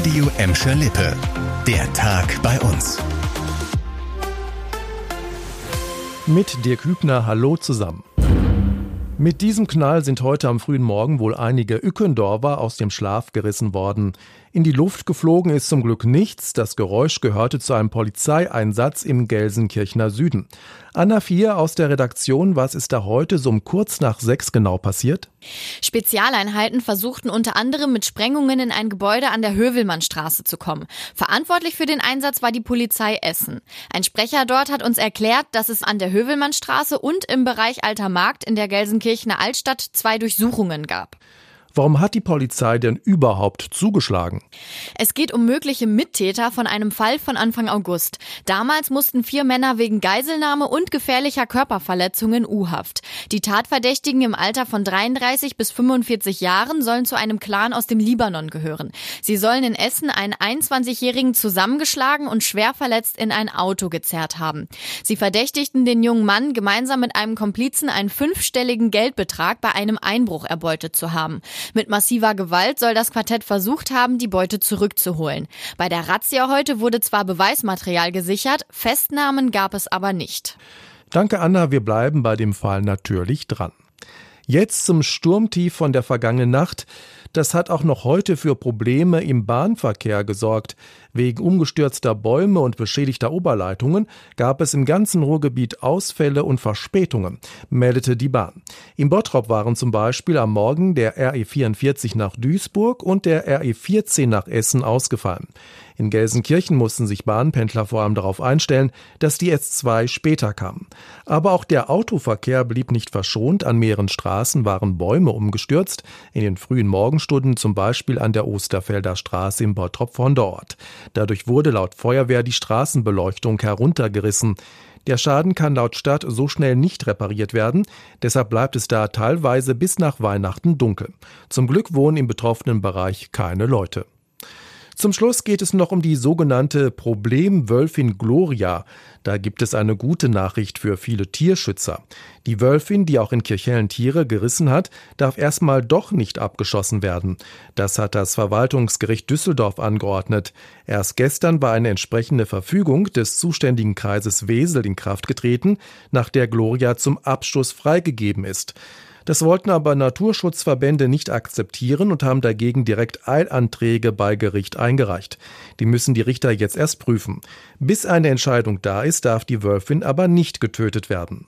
Radio Emscher Lippe. Der Tag bei uns. Mit Dirk Hübner, hallo zusammen. Mit diesem Knall sind heute am frühen Morgen wohl einige Ückendorfer aus dem Schlaf gerissen worden. In die Luft geflogen ist zum Glück nichts. Das Geräusch gehörte zu einem Polizeieinsatz im Gelsenkirchener Süden. Anna Vier aus der Redaktion, was ist da heute so um kurz nach sechs genau passiert? Spezialeinheiten versuchten unter anderem mit Sprengungen in ein Gebäude an der Hövelmannstraße zu kommen. Verantwortlich für den Einsatz war die Polizei Essen. Ein Sprecher dort hat uns erklärt, dass es an der Hövelmannstraße und im Bereich Alter Markt in der Gelsenkirchener Altstadt zwei Durchsuchungen gab. Warum hat die Polizei denn überhaupt zugeschlagen? Es geht um mögliche Mittäter von einem Fall von Anfang August. Damals mussten vier Männer wegen Geiselnahme und gefährlicher Körperverletzungen U-Haft. Die Tatverdächtigen im Alter von 33 bis 45 Jahren sollen zu einem Clan aus dem Libanon gehören. Sie sollen in Essen einen 21-Jährigen zusammengeschlagen und schwer verletzt in ein Auto gezerrt haben. Sie verdächtigten den jungen Mann gemeinsam mit einem Komplizen einen fünfstelligen Geldbetrag bei einem Einbruch erbeutet zu haben. Mit massiver Gewalt soll das Quartett versucht haben, die Beute zurückzuholen. Bei der Razzia heute wurde zwar Beweismaterial gesichert, Festnahmen gab es aber nicht. Danke, Anna. Wir bleiben bei dem Fall natürlich dran. Jetzt zum Sturmtief von der vergangenen Nacht. Das hat auch noch heute für Probleme im Bahnverkehr gesorgt. Wegen umgestürzter Bäume und beschädigter Oberleitungen gab es im ganzen Ruhrgebiet Ausfälle und Verspätungen, meldete die Bahn. Im Bottrop waren zum Beispiel am Morgen der RE 44 nach Duisburg und der RE 14 nach Essen ausgefallen. In Gelsenkirchen mussten sich Bahnpendler vor allem darauf einstellen, dass die S2 später kam. Aber auch der Autoverkehr blieb nicht verschont. An mehreren Straßen waren Bäume umgestürzt. In den frühen Morgenstunden zum Beispiel an der Osterfelder Straße im Bottrop von dort. Dadurch wurde laut Feuerwehr die Straßenbeleuchtung heruntergerissen. Der Schaden kann laut Stadt so schnell nicht repariert werden, deshalb bleibt es da teilweise bis nach Weihnachten dunkel. Zum Glück wohnen im betroffenen Bereich keine Leute. Zum Schluss geht es noch um die sogenannte Problemwölfin Gloria. Da gibt es eine gute Nachricht für viele Tierschützer. Die Wölfin, die auch in Kirchhellen Tiere gerissen hat, darf erstmal doch nicht abgeschossen werden. Das hat das Verwaltungsgericht Düsseldorf angeordnet. Erst gestern war eine entsprechende Verfügung des zuständigen Kreises Wesel in Kraft getreten, nach der Gloria zum Abschuss freigegeben ist. Das wollten aber Naturschutzverbände nicht akzeptieren und haben dagegen direkt Eilanträge bei Gericht eingereicht. Die müssen die Richter jetzt erst prüfen. Bis eine Entscheidung da ist, darf die Wölfin aber nicht getötet werden.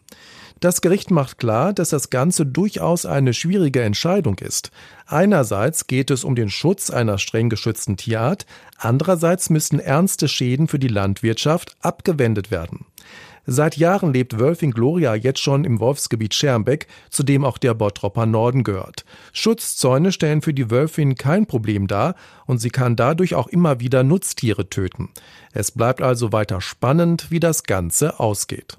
Das Gericht macht klar, dass das Ganze durchaus eine schwierige Entscheidung ist. Einerseits geht es um den Schutz einer streng geschützten Tierart, andererseits müssen ernste Schäden für die Landwirtschaft abgewendet werden. Seit Jahren lebt Wölfin Gloria jetzt schon im Wolfsgebiet Schermbeck, zu dem auch der Bottropper Norden gehört. Schutzzäune stellen für die Wölfin kein Problem dar und sie kann dadurch auch immer wieder Nutztiere töten. Es bleibt also weiter spannend, wie das Ganze ausgeht.